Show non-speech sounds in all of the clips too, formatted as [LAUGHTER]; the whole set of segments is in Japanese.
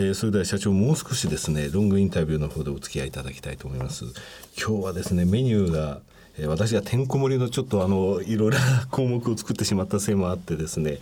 えー、それでは社長もう少しですねロングインタビューの方でお付き合いいただきたいと思います。今日はですねメニューがえ私がてんこ盛りのちょっとあのいろいろな項目を作ってしまったせいもあってですね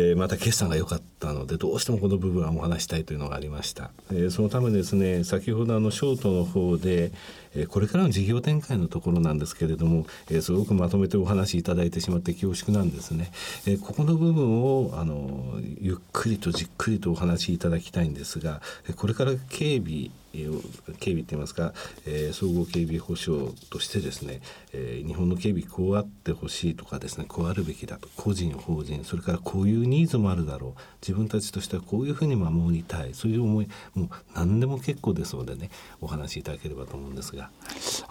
えー、また決算が良かったのでどうしてもこの部分はお話したいというのがありました、えー、そのためですね先ほどあのショートの方で、えー、これからの事業展開のところなんですけれども、えすごくまとめてお話しいただいてしまって恐縮なんですね、えここの部分をあのゆっくりとじっくりとお話しいただきたいんですがこれから警備警備って言いますか、えー、総合警備保障としてですね、えー、日本の警備こうあってほしいとかですねこうあるべきだと個人法人それからこういうニーズもあるだろう自分たちとしてはこういうふうに守りたいそういう思いもう何でも結構ですのでねお話しいただければと思うんですが。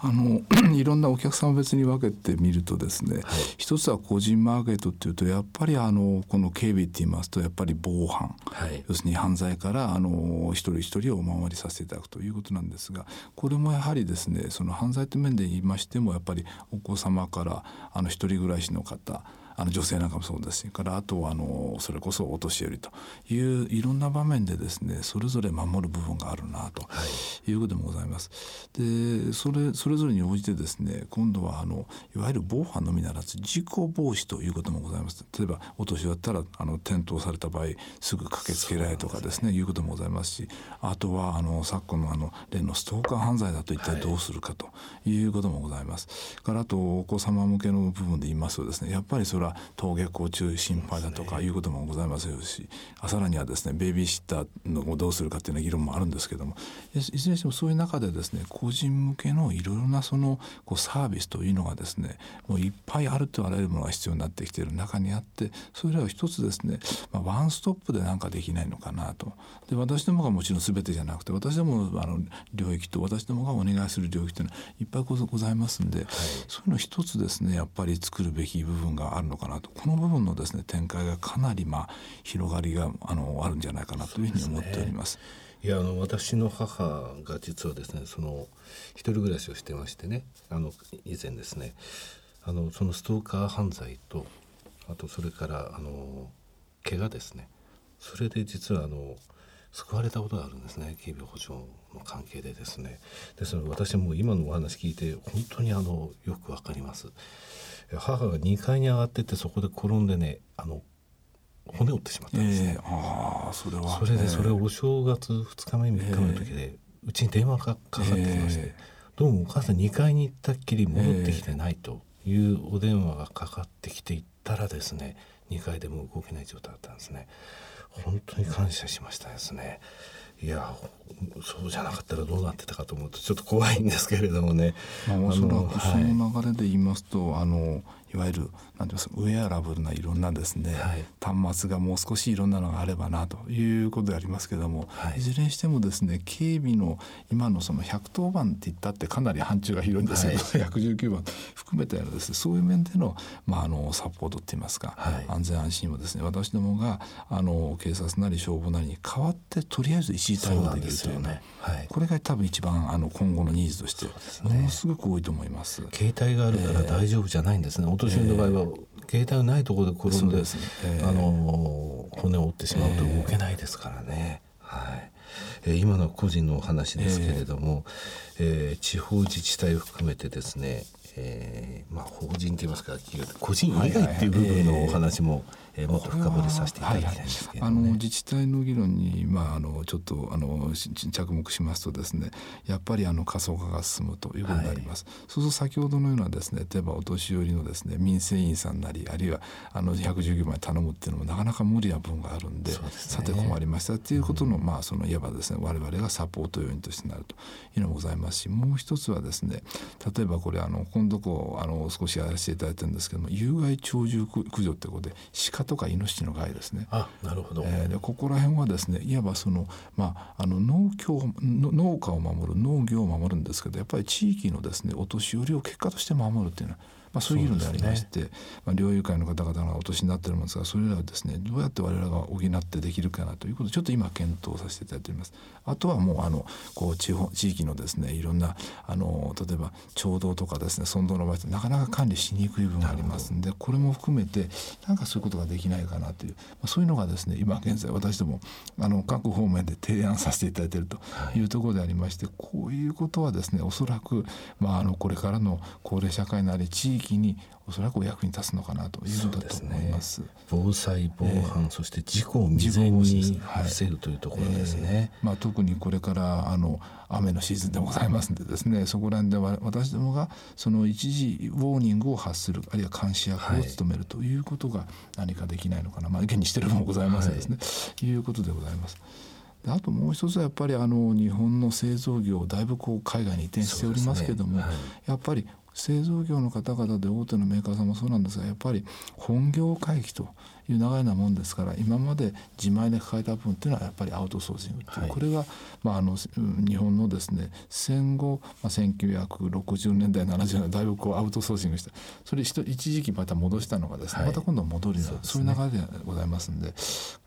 あの [CLEARS THROAT] いろんなお客さんを別に分けてみるとですね、はい、一つは個人マーケットっていうとやっぱりあのこの警備って言いますとやっぱり防犯、はい、要するに犯罪からあの一人一人をお守りさせていただくということなんですがこれもやはりですねその犯罪という面で言いましてもやっぱりお子様からあの一人暮らしの方あの女性なんかもそうですしからあとはあのそれこそお年寄りといういろんな場面でですねそれぞれ守る部分があるなということでもございます。でそれそれぞれに応じてですね今度はあのいわゆる防犯のみならず事故防止ということもございます。例えばお年だったらあの転倒された場合すぐ駆けつけられるとかですねいうこともございますしあとはあの昨今のあの例のストーカー犯罪だと一体どうするかということもございます。からあとお子様向けの部分で言いますとですねやっぱりそれはは登下校中心配だとかいうこともございますしさらにはですねベビーシッターのをどうするかっていうような議論もあるんですけどもいずれにしてもそういう中でですね個人向けのいろいろなそのこうサービスというのがですねもういっぱいあるとあらゆるものが必要になってきている中にあってそれらを一つですね、まあ、ワンストップで何かできないのかなと。で私どもがもちろん全てじゃなくて私どもあの領域と私どもがお願いする領域というのはいっぱいございますんで、はい、そういうの一つですねやっぱり作るべき部分があるのかなと。この部分のですね展開がかなりまあ広がりがあのあるんじゃないかなというふうに思っております。いやあの私の母が実はですねその一人暮らしをしてましてねあの以前ですねあのそのストーカー犯罪とあとそれからあの怪我ですね。それで実はあの救われたことがあるんですね。警備保障の関係でですね。ですので私も今のお話聞いて本当にあのよくわかります。母が2階に上がってってそこで転んでねあの骨折ってしまったんですね、えー、あそれは。それでそれお正月2日目3日目の時で、うちに電話がかかってきまして、えー、どうもお母さん2階に行ったっきり戻ってきてないというお電話がかかってきていったらですね2階でも動けない状態だったんですね本当に感謝しましたですね。いやそうじゃなかったらどうなってたかと思うとちょっと怖いんですけれどもね。まあ、おそらくその流れで言いますと、はい、あのいわゆるなんていますウェアラブルないろんなですね、はい、端末がもう少しいろんなのがあればなということでありますけども、はい、いずれにしてもですね警備の今のその110番って言ったってかなり範疇が広いんですけど、はい、119番。含めてのですねそういう面での,、まあ、あのサポートって言いますか、はい、安全安心をですね私どもがあの警察なり消防なりに代わってとりあえず一時対応できるというね、はい、これが多分一番あの今後のニーズとしてものすごく多いと思います。携帯があるから大丈夫じゃないんですね、えー年寄りの場合は携帯がないところで転んで、ね。えー、あの骨を折ってしまうと動けないですからね。はい。えー、今の個人のお話ですけれども、えー、えー、地方自治体を含めてですね、えーまあ、法人といいますか個人以外っていう部分のお話も、えー、もっと深掘りさせていただきたいんですけど、ね。はいはい、あの自治体の議論に、まあ、あのちょっとあの着目しますとですねやっぱりあの過疎化が進むということになります、はい、そうすると先ほどのようなですね例えばお年寄りのですね民生委員さんなりあるいはあの119番頼むっていうのもなかなか無理な分があるんで、ね、さて困りましたっていうことの、うん、まあそのいわばですね我々がサポート要員としてなるというのもございますしもう一つはですね例えばこれあの今度こうあの少しやらせていただいてるんですけども有害鳥獣駆除ってことで鹿とかイノシシの害ですね。あなるほど、えー、でここら辺はですねいわばその,、まあ、あの農協農家を守る農業を守るんですけどやっぱり地域のですねお年寄りを結果として守るっていうのはまあ、そういう議論でありまして、ね、まあ、猟友会の方々がお年になってるもんですがそれらをですねどうやって我々が補ってできるかなということをちょっと今検討させていただいております。あとはもうあのこう地方地域のですねいろんなあの例えば町道とかですね村道の場合ってなかなか管理しにくい部分がありますんでこれも含めてなんかそういうことができないかなという、まあ、そういうのがですね今現在私どもあの各方面で提案させていただいているというところでありまして、こういうことはですねおそらく、まあ、あのこれからの高齢社会なり地域におそらくお役に立つのかなというのだと思います。すね、防災防犯、えー、そして事故を未然に防ぐというところですね。えー、まあ特にこれからあの雨のシーズンでございますんでですね、そこら辺では私どもがその一時ウォーニングを発するあるいは監視役を務めるということが何かできないのかな、まあ現にしてるもございますですね、はい、いうことでございます。あともう一つはやっぱりあの日本の製造業だいぶこう海外に移転しておりますけども、ね。はい、やっぱり製造業の方々で大手のメーカーさんもそうなんですがやっぱり本業回帰という長いなもんですから今まで自前で抱えた部分っていうのはやっぱりアウトソーシングっていう、はい、これが、まあ、あの日本のですね戦後、まあ、1960年代70年代だいぶこうアウトソーシングした。それ一時期また戻したのがですね、はい、また今度戻りそう,、そういう流れでございますんで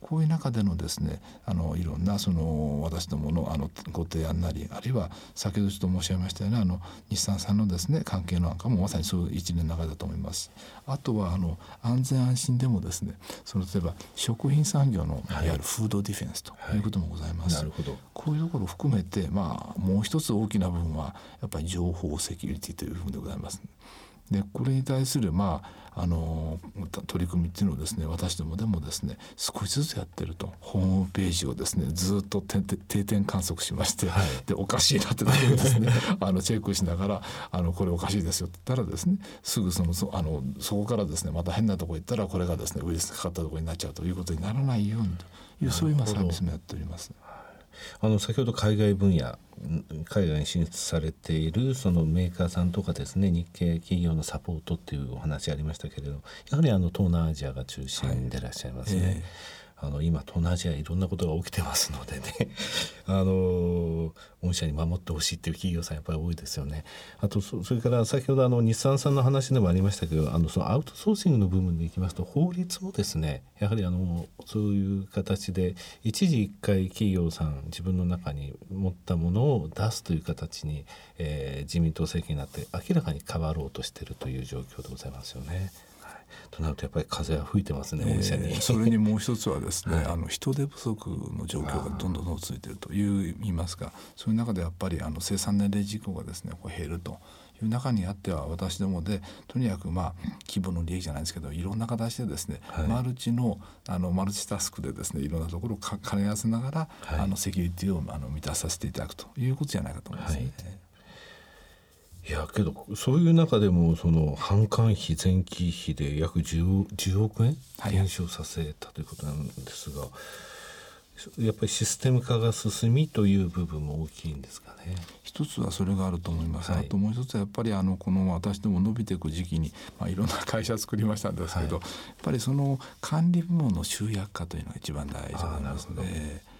こういう中でのですねあのいろんなその私どものあのご提案なりあるいは先ほどちょっと申し上げましたようなあの日産さんのですね関係の案かもまさにそういう一連の流れだと思います。あとはあの安全安心でもですねその例えば食品産業のいわゆるフードディフェンスということもございます。はいはい、こういうところを含めて、まあ、もう一つ大きな部分はやっぱり情報セキュリティという部分でございます。でこれに対する、まあ、あの取り組みっていうのをですね私どもでもですね少しずつやってると。ホームページをですねずっと定点観測しまして、はい、でおかしいなってところですね。[LAUGHS] あのチェックしながらあのこれおかしいですよって言ったらですねすぐそのそあのそこからですねまた変なとこ行ったらこれがですねウイルスかかったところになっちゃうということにならないようにというそういう今サービスもやっております。あの先ほど海外分野海外に進出されているそのメーカーさんとかですね日系企業のサポートっていうお話ありましたけれどやはりあの東南アジアが中心でいらっしゃいますね。はいえーあの今東南アジアいろんなことが起きてますのでね [LAUGHS] あの御社に守ってほしいっていう企業さんやっぱり多いですよね。あとそれから先ほどあの日産さんの話でもありましたけどあのそのアウトソーシングの部分でいきますと法律もですねやはりあのそういう形で一時一回企業さん自分の中に持ったものを出すという形に、えー、自民党政権になって明らかに変わろうとしているという状況でございますよね。となるとやっぱり風は吹いてますね、御社に。それにもう一つはですね、はい、あの人手不足の状況がどんどんどん続いているという言いますかそういう中でやっぱりあの生産年齢事項がですねこう減ると。いう中にあっては私どもでとにかくまあ規模の利益じゃないですけどいろんな形でですね、はい、マルチのあのマルチタスクでですねいろんなところを兼ね合わせながら、はい、あのセキュリティをあの満たさせていただくということじゃないかと思いますね。はいいやけどそういう中でもその販管費前期費で約 10, 10億円減少させたということなんですが、はい、やっぱりシステム化が進みという部分も大きいんですかね。一つはそれがあると思います。はい、あともう一つはやっぱりあのこの私ども伸びていく時期に、まあ、いろんな会社作りましたんですけど、はい、やっぱりその管理部門の集約化というのが一番大事なんですね。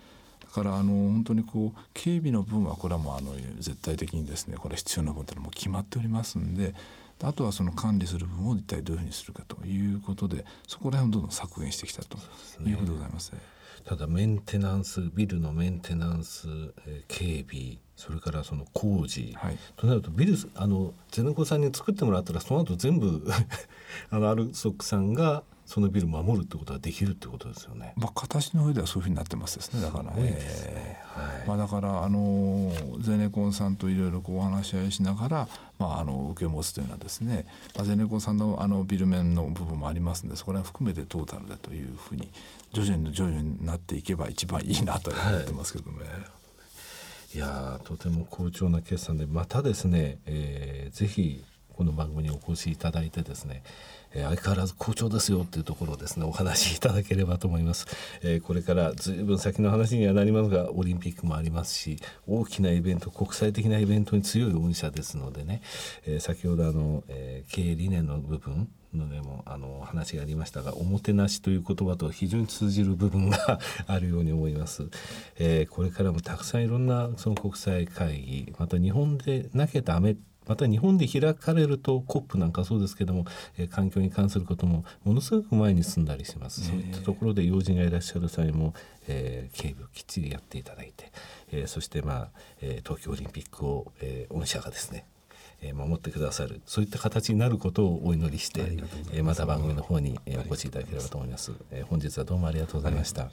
からあの本当にこう警備の分はこれはもうあの絶対的にですねこれ必要な分というのも決まっておりますんであとはその管理する分を一体どういうふうにするかということでそこら辺をどんどん削減してきたということでございます。ただメンテナンスビルのメンテナンス、えー、警備それからその工事、はい、となるとビルあのゼネコさんに作ってもらったらその後全部 [LAUGHS] あのアルソックさんがそのビル守るってことができるってことですよね。まあ形の上ではそういうふうになってますですね。だからね。ねはい、まあだからあのゼネコンさんといろいろこうお話し合いしながらまああの受け持つというのはですね、まあ、ゼネコンさんのあのビル面の部分もありますんでそこら辺含めてトータルでというふうに徐々に徐々になっていけば一番いいなと思ってますけどね。はいいやとても好調な決算でまたですね、えー、ぜひこの番組にお越しいただいてですねえー、相変わらず好調ですよっていうところをですねお話しいただければと思います、えー、これからずいぶん先の話にはなりますがオリンピックもありますし大きなイベント国際的なイベントに強い御社ですのでね、えー、先ほどあの、え経営理念の部分のでもあの話がありましたがおもてなしという言葉と非常に通じる部分が [LAUGHS] あるように思います、えー、これからもたくさんいろんなその国際会議また日本でなきゃダメまた日本で開かれると COP なんかそうですけども、えー、環境に関することもものすごく前に進んだりします、そういったところで要人がいらっしゃる際も、えー、警備をきっちりやっていただいて、えー、そしてまあ、えー、東京オリンピックを、えー、御社がですねえ守ってくださるそういった形になることをお祈りして、えまた番組の方にお越しいただければと思います、え本日はどうもありがとうございました。